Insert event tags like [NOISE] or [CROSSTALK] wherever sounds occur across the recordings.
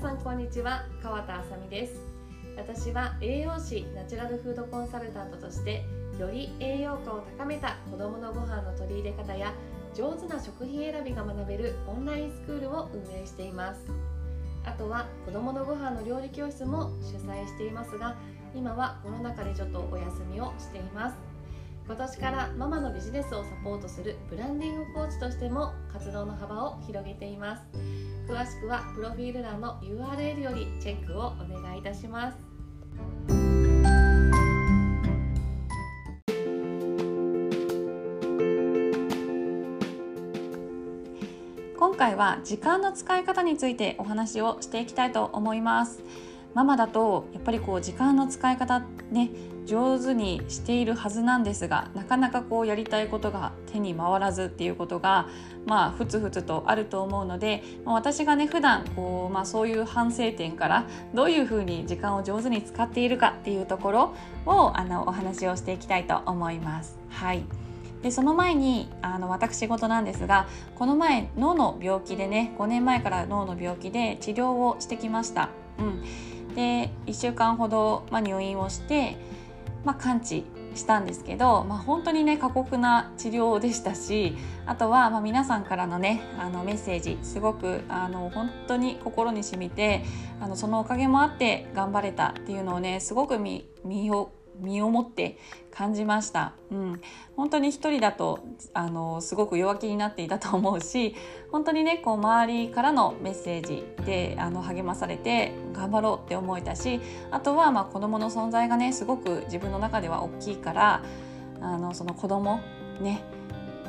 さんこんにちは。川田あさみです。私は栄養士ナチュラルフードコンサルタントとしてより栄養価を高めた子どものご飯の取り入れ方や上手な食品選びが学べるオンラインスクールを運営しています。あとは子どものご飯の料理教室も主催していますが今はコロナ禍でちょっとお休みをしています。今年からママのビジネスをサポートするブランディングコーチとしても活動の幅を広げています。詳しくはプロフィール欄の URL よりチェックをお願いいたします。今回は時間の使い方についてお話をしていきたいと思います。ママだとやっぱりこう時間の使い方ね上手にしているはずなんですがなかなかこうやりたいことが手に回らずっていうことがまあふつふつとあると思うので、まあ、私がね普段こうまあそういう反省点からどういうふうに時間を上手に使っているかっていうところをあのお話をしていきたいと思います。はいでその前にあの私事なんですがこの前脳の病気でね5年前から脳の病気で治療をしてきました。うん、で1週間ほど、まあ、入院をしてまあ、完治したんですけど、まあ、本当にね過酷な治療でしたしあとはまあ皆さんからのねあのメッセージすごくあの本当に心に染みてあのそのおかげもあって頑張れたっていうのをねすごく見見を身をもって感じました、うん、本当に一人だとあのすごく弱気になっていたと思うし本当にねこう周りからのメッセージであの励まされて頑張ろうって思えたしあとはまあ子どもの存在がねすごく自分の中では大きいからあのその子供ね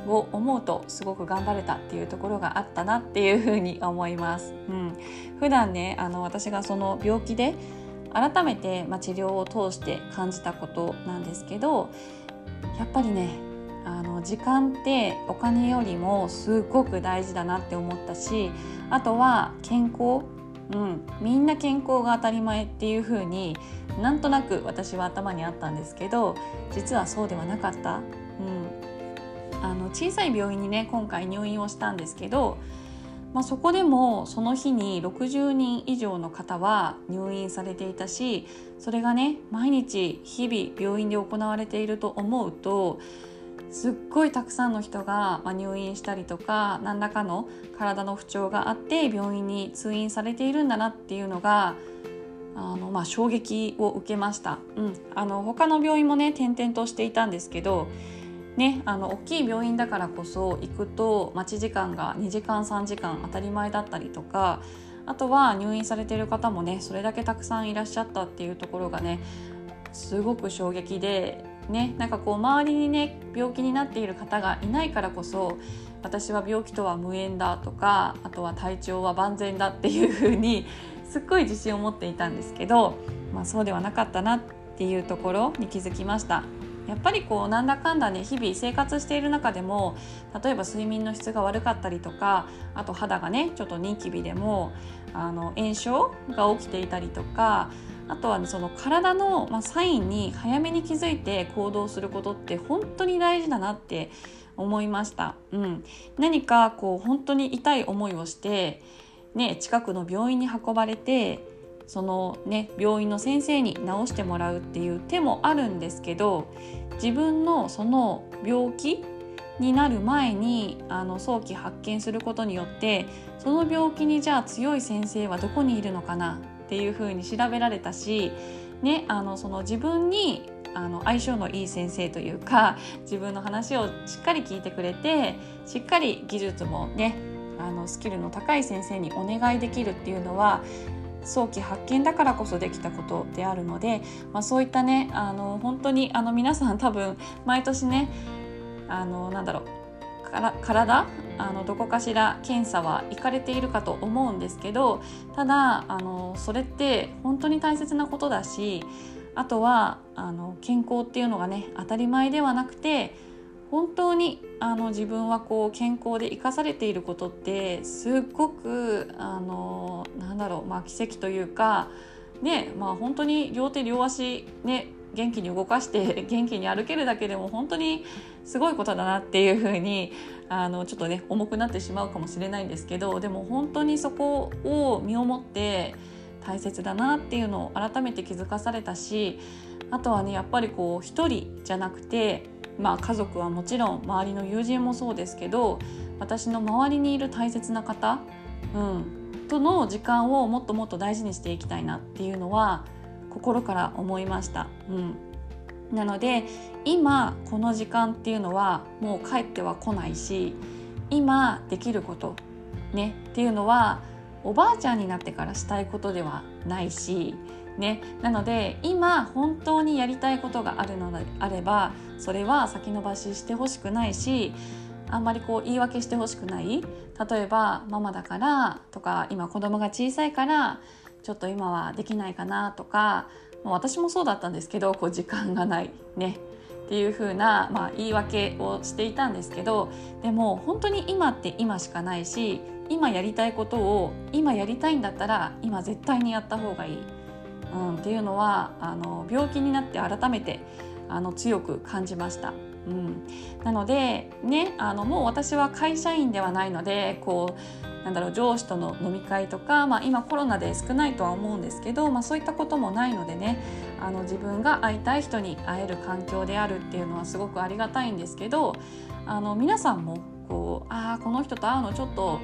を思うとすごく頑張れたっていうところがあったなっていうふうに思います。うん、普段ねあの私がその病気で改めて、まあ、治療を通して感じたことなんですけどやっぱりねあの時間ってお金よりもすごく大事だなって思ったしあとは健康、うん、みんな健康が当たり前っていう風になんとなく私は頭にあったんですけど実はそうではなかった、うん、あの小さい病院にね今回入院をしたんですけどまあ、そこでもその日に60人以上の方は入院されていたしそれがね毎日日々病院で行われていると思うとすっごいたくさんの人が入院したりとか何らかの体の不調があって病院に通院されているんだなっていうのがあの、まあ、衝撃を受けました、うん、あの他の病院もね転々としていたんですけどね、あの大きい病院だからこそ行くと待ち時間が2時間3時間当たり前だったりとかあとは入院されてる方もねそれだけたくさんいらっしゃったっていうところがねすごく衝撃で、ね、なんかこう周りにね病気になっている方がいないからこそ私は病気とは無縁だとかあとは体調は万全だっていうふうにすっごい自信を持っていたんですけど、まあ、そうではなかったなっていうところに気づきました。やっぱりこうなんだかんだね日々生活している中でも例えば睡眠の質が悪かったりとかあと肌がねちょっとニキビでもあの炎症が起きていたりとかあとは、ね、その体の、まあ、サインに早めに気づいて行動することって本当に大事だなって思いました。うん、何かこう本当に痛い思いをして、ね、近くの病院に運ばれてそのね病院の先生に治してもらうっていう手もあるんですけど自分のその病気になる前にあの早期発見することによってその病気にじゃあ強い先生はどこにいるのかなっていうふうに調べられたし、ね、あのその自分にあの相性のいい先生というか [LAUGHS] 自分の話をしっかり聞いてくれてしっかり技術もねあのスキルの高い先生にお願いできるっていうのは早期発見だからこそできたことであるので、まあ、そういったねあの本当にあの皆さん多分毎年ねあのなんだろうから体あのどこかしら検査は行かれているかと思うんですけどただあのそれって本当に大切なことだしあとはあの健康っていうのがね当たり前ではなくて本当にあの自分はこう健康で生かされていることってすっごくあのなんだろう、まあ、奇跡というか、ねまあ、本当に両手両足、ね、元気に動かして [LAUGHS] 元気に歩けるだけでも本当にすごいことだなっていうふうにあのちょっとね重くなってしまうかもしれないんですけどでも本当にそこを身をもって大切だなっていうのを改めて気づかされたしあとはねやっぱりこう一人じゃなくてまあ家族はもちろん周りの友人もそうですけど私の周りにいる大切な方、うん、との時間をもっともっと大事にしていきたいなっていうのは心から思いました。うんなので今この時間っていうのはもう帰っては来ないし今できることねっていうのはおばあちゃんになってからしたいことではないしね、なので今本当にやりたいことがあるのであればそれは先延ばししてほしくないしあんまりこう言い訳してほしくない。例えばママだからとか今子供が小さいからちょっと今はできないかなとかもう私もそうだったんですけどこう時間がない。ね。っていう風な、まあ、言い訳をしていたんですけどでも本当に今って今しかないし今やりたいことを今やりたいんだったら今絶対にやった方がいい、うん、っていうのはあの病気になって改めてあの強く感じました。うん、なのでねあのもう私は会社員ではないのでこうなんだろう上司との飲み会とか、まあ、今コロナで少ないとは思うんですけど、まあ、そういったこともないのでねあの自分が会いたい人に会える環境であるっていうのはすごくありがたいんですけどあの皆さんもこうああこの人と会うのちょっと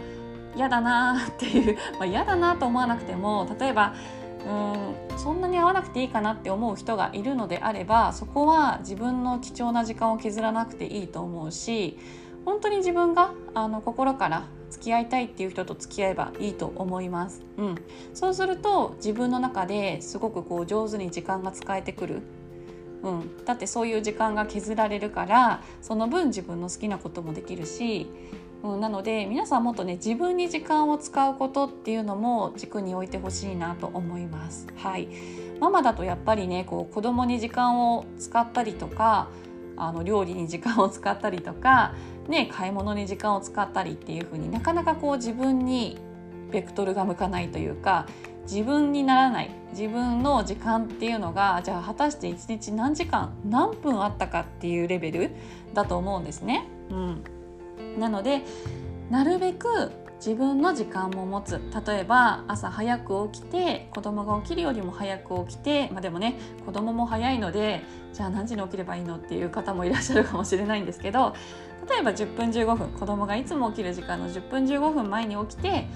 嫌だなっていう、[LAUGHS] ま、嫌だなと思わなくても例えばうんそんなに会わなくていいかなって思う人がいるのであればそこは自分の貴重な時間を削らなくていいと思うし本当に自分があの心から付き合いたいっていう人と付き合えばいいと思います。うん、そうすると自分の中ですごくこう上手に時間が使えてくる。うん、だってそういう時間が削られるからその分自分の好きなこともできるし、うん、なので皆さんもっとね自分に時間を使うことっていうのも軸に置いてほしいなと思います。はい、ママだとやっぱりねこう子供に時間を使ったりとかあの料理に時間を使ったりとかね、買い物に時間を使ったりっていう風になかなかこう自分にベクトルが向かないというか自分にならない自分の時間っていうのがじゃあ果たして1日何時間何分あったかっていうレベルだと思うんですね。うん、なのでなるべく自分の時間も持つ。例えば朝早く起きて子供が起きるよりも早く起きて、まあ、でもね子供も早いのでじゃあ何時に起きればいいのっていう方もいらっしゃるかもしれないんですけど例えば10分15分子供がいつも起きる時間の10分15分前に起きて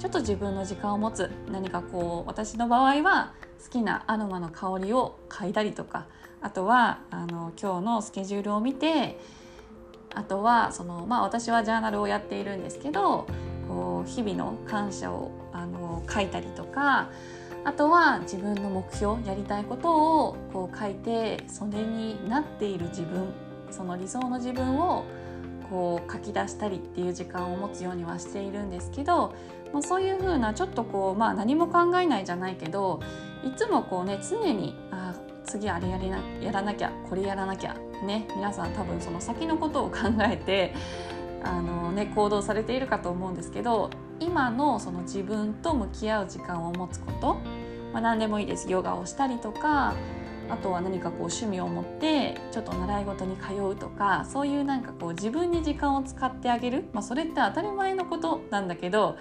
ちょっと自分の時間を持つ。何かこう私の場合は好きなアロマの香りを嗅いだりとかあとはあの今日のスケジュールを見てあとはその、まあ、私はジャーナルをやっているんですけどこう日々の感謝をあの書いたりとかあとは自分の目標やりたいことをこう書いてそれになっている自分その理想の自分をこう書き出したりっていう時間を持つようにはしているんですけど、まあ、そういうふうなちょっとこう、まあ、何も考えないじゃないけどいつもこうね常にあ次あれやりなやらなきゃこれやらなきゃね皆さん多分その先のことを考えてあの、ね、行動されているかと思うんですけど今のその自分と向き合う時間を持つこと、まあ、何でもいいです。ヨガをしたりとかあとは何かこう趣味を持ってちょっと習い事に通うとかそういうなんかこう自分に時間を使ってあげる、まあ、それって当たり前のことなんだけど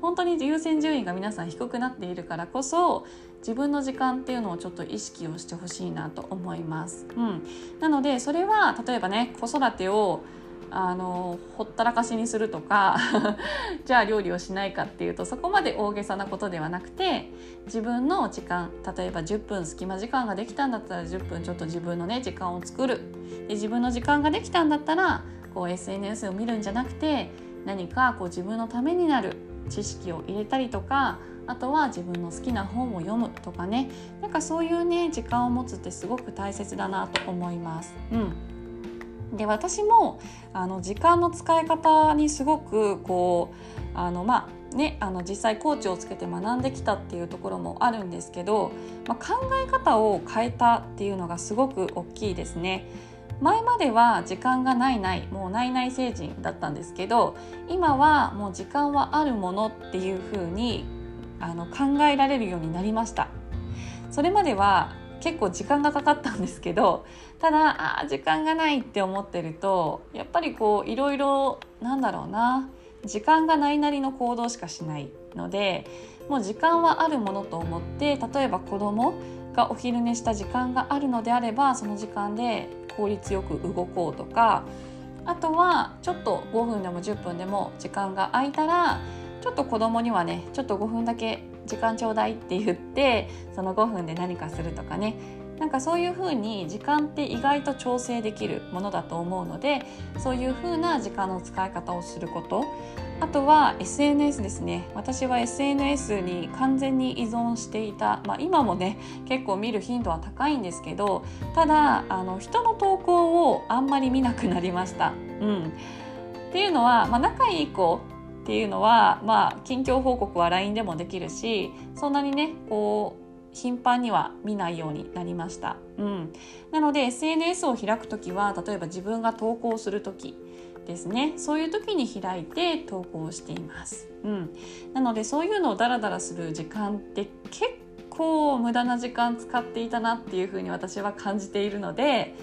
本当に優先順位が皆さん低くなっているからこそ自分の時間っていうのをちょっと意識をしてほしいなと思います。うん、なのでそれは例えばね子育てをあのほったらかしにするとか [LAUGHS] じゃあ料理をしないかっていうとそこまで大げさなことではなくて自分の時間例えば10分隙間時間ができたんだったら10分ちょっと自分のね時間を作る。で自分の時間ができたんだったらこう SNS を見るんじゃなくて何かこう自分のためになる。知識を入れたりとかあとは自分の好きな本を読むとかねなんかそういうね時間を持つってすごく大切だなと思います。うんで私もあの時間の使い方にすごくこうあのまあねあの実際コーチをつけて学んできたっていうところもあるんですけど、まあ、考え方を変えたっていうのがすごく大きいですね。前までは時間がないないもうないない星人だったんですけど今はもう時間はあるものっていうふうにあの考えられるようになりました。それまでは結構時間がかかったんですけどただあ時間がないって思ってるとやっぱりこういろいろなんだろうな時間がないなりの行動しかしないのでもう時間はあるものと思って例えば子供がお昼寝した時間があるのであればその時間で効率よく動こうとかあとはちょっと5分でも10分でも時間が空いたらちょっと子供にはねちょっと5分だけ時間ちょうだいって言ってその5分で何かするとかね。なんかそういうふうに時間って意外と調整できるものだと思うのでそういうふうな時間の使い方をすること。あとは SNS ですね。私は SNS に完全に依存していた、まあ、今もね結構見る頻度は高いんですけどただあの人の投稿をあんまり見なくなりました。うん、っていうのは、まあ、仲いい子っていうのは、まあ、近況報告は LINE でもできるしそんなにねこう頻繁には見ないようになりました。うん、なので SNS を開く時は例えば自分が投稿する時ですねそういう時に開いて投稿しています。うん、なのでそういうのをダラダラする時間って結構無駄な時間使っていたなっていうふうに私は感じているので、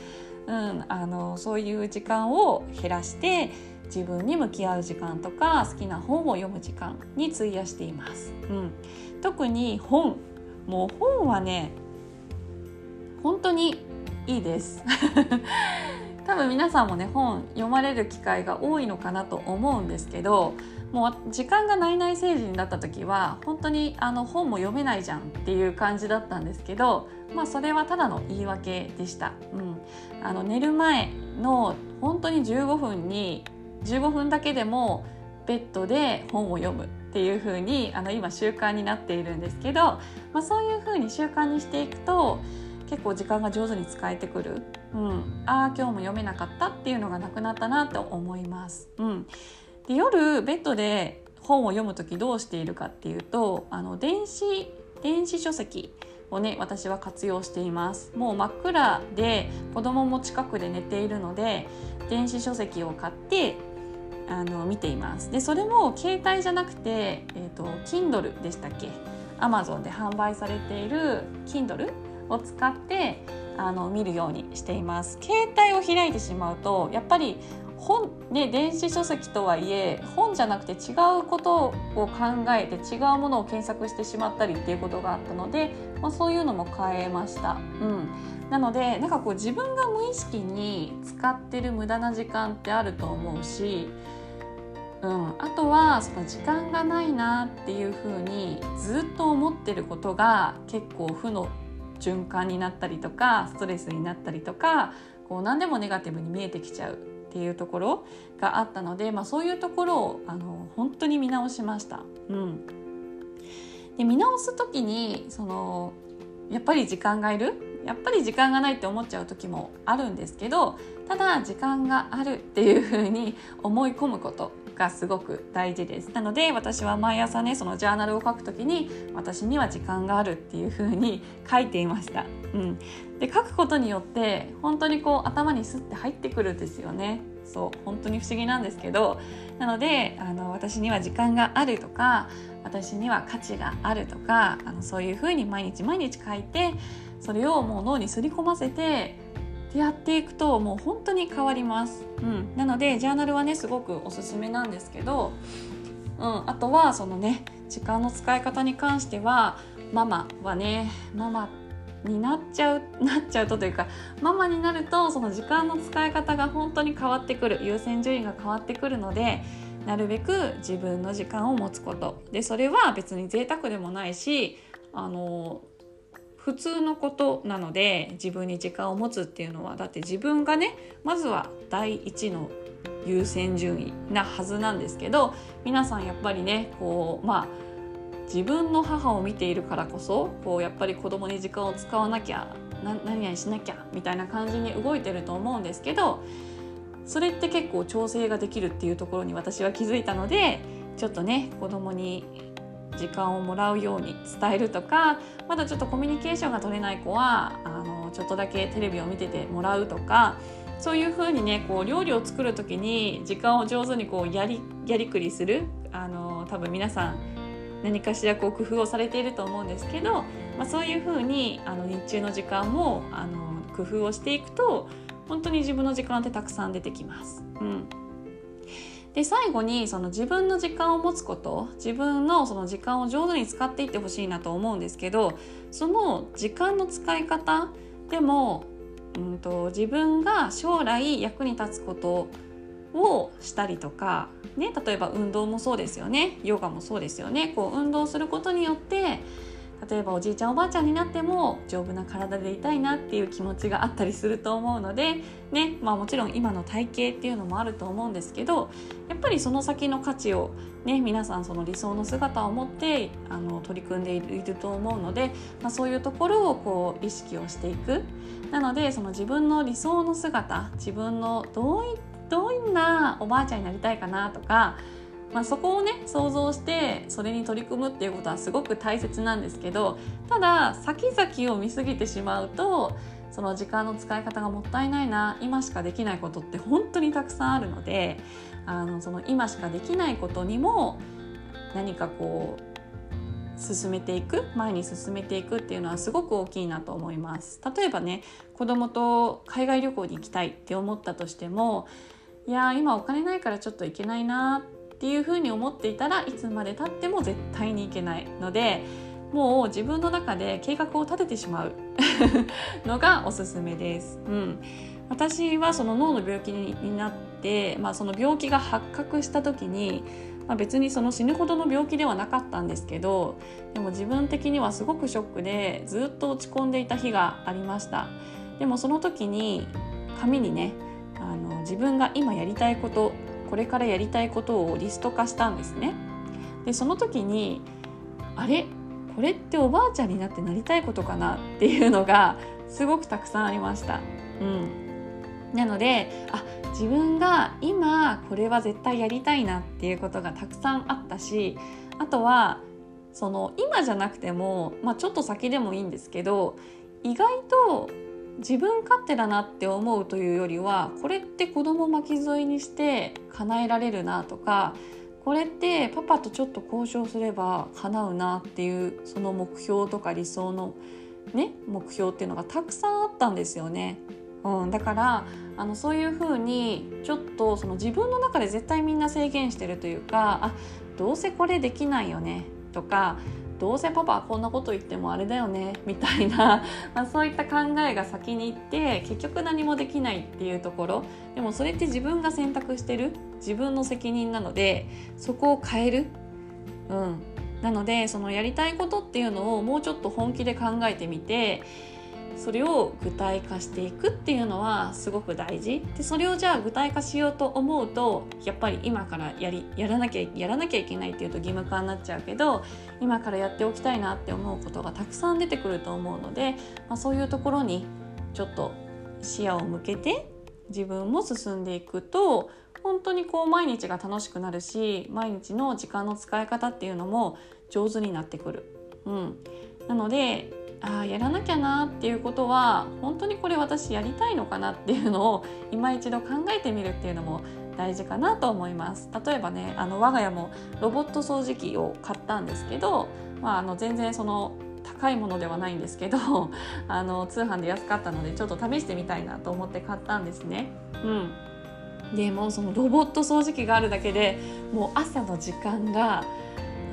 うん、あのそういう時間を減らして自分に向き合う時間とか好きな本を読む時間に費やしています。うん、特に本もう本はね本当にいいです。[LAUGHS] 多分皆さんもね本読まれる機会が多いのかなと思うんですけどもう時間がないない成人だった時は本当にあの本も読めないじゃんっていう感じだったんですけど、まあ、それはただの言い訳でした、うん、あの寝る前の本当に15分に15分だけでもベッドで本を読む。っていう風にあに今習慣になっているんですけど、まあ、そういう風に習慣にしていくと結構時間が上手に使えてくる、うん、ああ今日も読めなかったっていうのがなくなったなと思います。うん、で夜ベッドで本を読む時どうしているかっていうとあの電子電子書籍をね私は活用しています。もう真っ暗で子供も近くで寝ているので電子書籍を買ってあの見ています。でそれも携帯じゃなくて、えーと、Kindle でしたっけ？Amazon で販売されている Kindle を使ってあの見るようにしています。携帯を開いてしまうとやっぱり本ね電子書籍とはいえ本じゃなくて違うことを考えて違うものを検索してしまったりっていうことがあったので、まあ、そういうのも変えました。うん。なのでなんかこう自分が無意識に使ってる無駄な時間ってあると思うしうん、あとはその時間がないなっていうふうにずっと思ってることが結構負の循環になったりとかストレスになったりとかこう何でもネガティブに見えてきちゃうっていうところがあったので、まあ、そういうところをあの本当に見直しました。うん、で見直す時にそのやっぱり時間がいる？やっぱり時間がないって思っちゃう時もあるんですけどただ時間があるっていうふうに思い込むこと。がすごく大事です。なので私は毎朝ねそのジャーナルを書くときに私には時間があるっていう風に [LAUGHS] 書いていました、うん、で書くことによって本当にこう頭にスッて入ってくるんですよね。そう本当に不思議なんですけどなのであの私には時間があるとか私には価値があるとかあのそういうふうに毎日毎日書いてそれをもう脳にすり込ませてやっていくともう本当に変わります、うん、なのでジャーナルはねすごくおすすめなんですけど、うん、あとはそのね時間の使い方に関してはママはねママになっちゃう [LAUGHS] なっちゃうとというかママになるとその時間の使い方が本当に変わってくる優先順位が変わってくるのでなるべく自分の時間を持つこと。でそれは別に贅沢でもないしあの普通のことなので自分に時間を持つっていうのはだって自分がねまずは第一の優先順位なはずなんですけど皆さんやっぱりねこうまあ自分の母を見ているからこそこうやっぱり子供に時間を使わなきゃ何々しなきゃみたいな感じに動いてると思うんですけどそれって結構調整ができるっていうところに私は気づいたのでちょっとね子供に時間をもらうように伝えるとかまだちょっとコミュニケーションが取れない子はあのちょっとだけテレビを見ててもらうとかそういうふうにねこう料理を作る時に時間を上手にこうやりやりくりするあの多分皆さん何かしらこう工夫をされていると思うんですけど、まあ、そういうふうにあの日中の時間もあの工夫をしていくと本当に自分の時間ってたくさん出てきます。うんで最後にその自分の時間を持つこと自分のその時間を上手に使っていってほしいなと思うんですけどその時間の使い方でも、うんと、自分が将来役に立つことをしたりとか、ね、例えば運動もそうですよね。ヨガもそうですよね。こう運動することによって例えばおじいちゃんおばあちゃんになっても丈夫な体でいたいなっていう気持ちがあったりすると思うので、ねまあ、もちろん今の体型っていうのもあると思うんですけどやっぱりその先の価値を、ね、皆さんその理想の姿を持ってあの取り組んでいると思うので、まあ、そういうところをこう意識をしていく。なのでその自分の理想の姿自分のどういどんなおばあちゃんになりたいかなとかまあ、そこをね想像してそれに取り組むっていうことはすごく大切なんですけどただ先々を見過ぎてしまうとその時間の使い方がもったいないな今しかできないことって本当にたくさんあるのであのその今しかできないことにも何かこう進めていく前に進めていくっていうのはすごく大きいなと思います。例えばね子供と海外旅行に行きたいって思ったとしてもいや今お金ないからちょっと行けないなっていうふうに思っていたらいつまでたっても絶対にいけないのでもう自分の中で計画を立ててしまう [LAUGHS] のがおすすめです。うん、私はその脳の病気になって、まあ、その病気が発覚した時に、まあ、別にその死ぬほどの病気ではなかったんですけどでも自分的にはすごくショックでずっと落ち込んでいた日がありましたでもその時に紙にねあの自分が今やりたいことこれからやりたいことをリスト化したんですね。でその時にあれ？これっておばあちゃんになってなりたいことかなっていうのがすごくたくさんありました。うん、なのであ自分が今これは絶対やりたいなっていうことがたくさんあったしあとはその今じゃなくても、まあ、ちょっと先でもいいんですけど意外と自分勝手だなって思うというよりはこれって子供巻き添えにして叶えられるなとかこれってパパとちょっと交渉すれば叶うなっていうその目標とか理想のね目標っていうのがたくさんあったんですよね。うん、だからあのそういうふうにちょっとその自分の中で絶対みんな制限してるというかあどうせこれできないよねとかどうせパパはこんなこと言ってもあれだよねみたいな [LAUGHS] まあ、そういった考えが先に行って結局何もできないっていうところ。でもそれって自分が選択してる自分の責任なのでそこを変える、うん、なのでそのやりたいことっていうのをもうちょっと本気で考えてみてそれを具体化していくっていうのはすごく大事でそれをじゃあ具体化しようと思うとやっぱり今からやりやらなきゃやらなきゃいけないっていうと義務化になっちゃうけど今からやっておきたいなって思うことがたくさん出てくると思うので、まあ、そういうところにちょっと視野を向けて自分も進んでいくと本当にこう毎日が楽しくなるし毎日の時間の使い方っていうのも上手になってくる。うん、なのであやらなきゃなっていうことは本当にこれ私やりたいのかなっていうのを今一度考えてみるっていうのも大事かなと思います例えばねあの我が家もロボット掃除機を買ったんですけど、まあ、あの全然その高いものではないんですけど [LAUGHS] あの通販で安かったのでちょっと試してみたいなと思って買ったんですね。うん、でもそのロボット掃除機があるだけでもう朝の時間が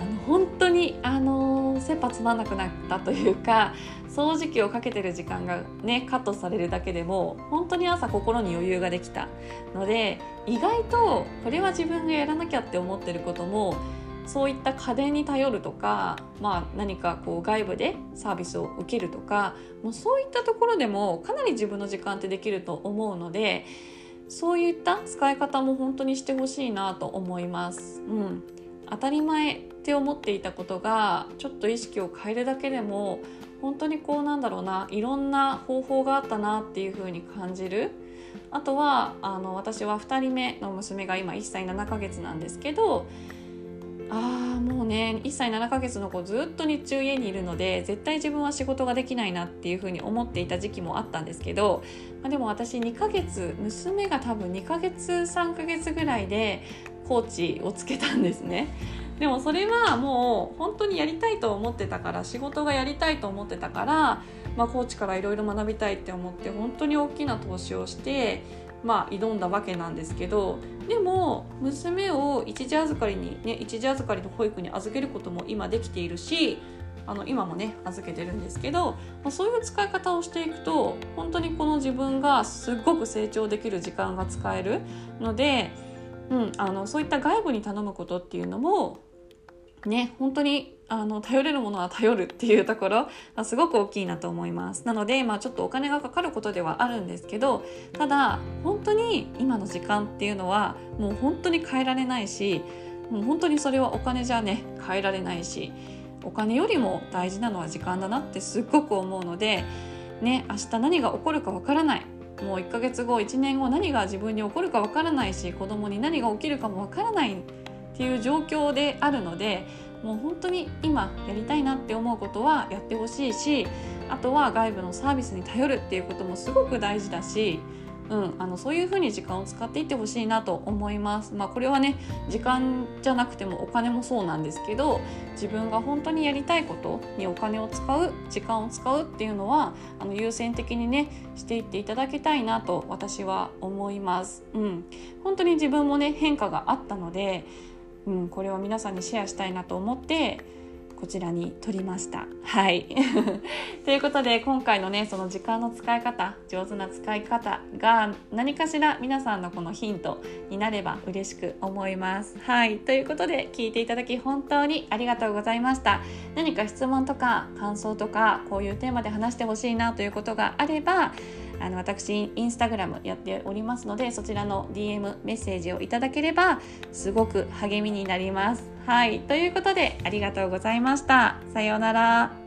あの本当にあの切羽詰まなくなったというか掃除機をかけてる時間がねカットされるだけでも本当に朝心に余裕ができたので意外とこれは自分がやらなきゃって思ってることもそういった家電に頼るとか、まあ、何かこう外部でサービスを受けるとかもうそういったところでもかなり自分の時間ってできると思うのでそういった使い方も本当にしてほしいなと思います。うん、当たり前って思っていたことがちょっと意識を変えるだけでも本当にこうなんだろうないろんな方法があったなっていう風に感じる。あとはあの私は2人目の娘が今1歳7ヶ月なんですけどあーもうね1歳7ヶ月の子ずっと日中家にいるので絶対自分は仕事ができないなっていうふうに思っていた時期もあったんですけど、まあ、でも私2ヶ月娘が多分2ヶ月3ヶ月ぐらいでコーチをつけたんですね。[LAUGHS] でもそれはもう本当にやりたいと思ってたから仕事がやりたいと思ってたから、まあ、コーチからいろいろ学びたいって思って本当に大きな投資をしてまあ、挑んだわけなんですけどでも娘を一時預かりに、ね、一時預かりの保育に預けることも今できているしあの今もね預けてるんですけど、まあ、そういう使い方をしていくと本当にこの自分がすっごく成長できる時間が使えるので、うん、あのそういった外部に頼むことっていうのもね本当にあの頼れるものは頼るっていうところがすごく大きいなと思います。なので、まあ、ちょっとお金がかかることではあるんですけどただ本当に今の時間っていうのはもう本当に変えられないしもう本当にそれはお金じゃね変えられないしお金よりも大事なのは時間だなってすっごく思うのでね明日何が起こるかわからない。もう1ヶ月後1年後何が自分に起こるかわからないし子供に何が起きるかもわからないっていう状況であるのでもう本当に今やりたいなって思うことはやってほしいしあとは外部のサービスに頼るっていうこともすごく大事だしうん、あのそういうふうに時間を使っていってほしいなと思います。まあ、これはね時間じゃなくてもお金もそうなんですけど自分が本当にやりたいことにお金を使う時間を使うっていうのはあの優先的にねしていっていただきたいなと私は思います。うん、本当に自分もね変化があったので、うん、これを皆さんにシェアしたいなと思ってこちらに取りました。はい。[LAUGHS] ということで今回のねその時間の使い方上手な使い方が何かしら皆さんのこのヒントになれば嬉しく思います。はい。ということで聞いていただき本当にありがとうございました。何か質問とか感想とかこういうテーマで話してほしいなということがあればあの私インスタグラムやっておりますのでそちらの DM メッセージをいただければすごく励みになります。はいということでありがとうございました。さようなら。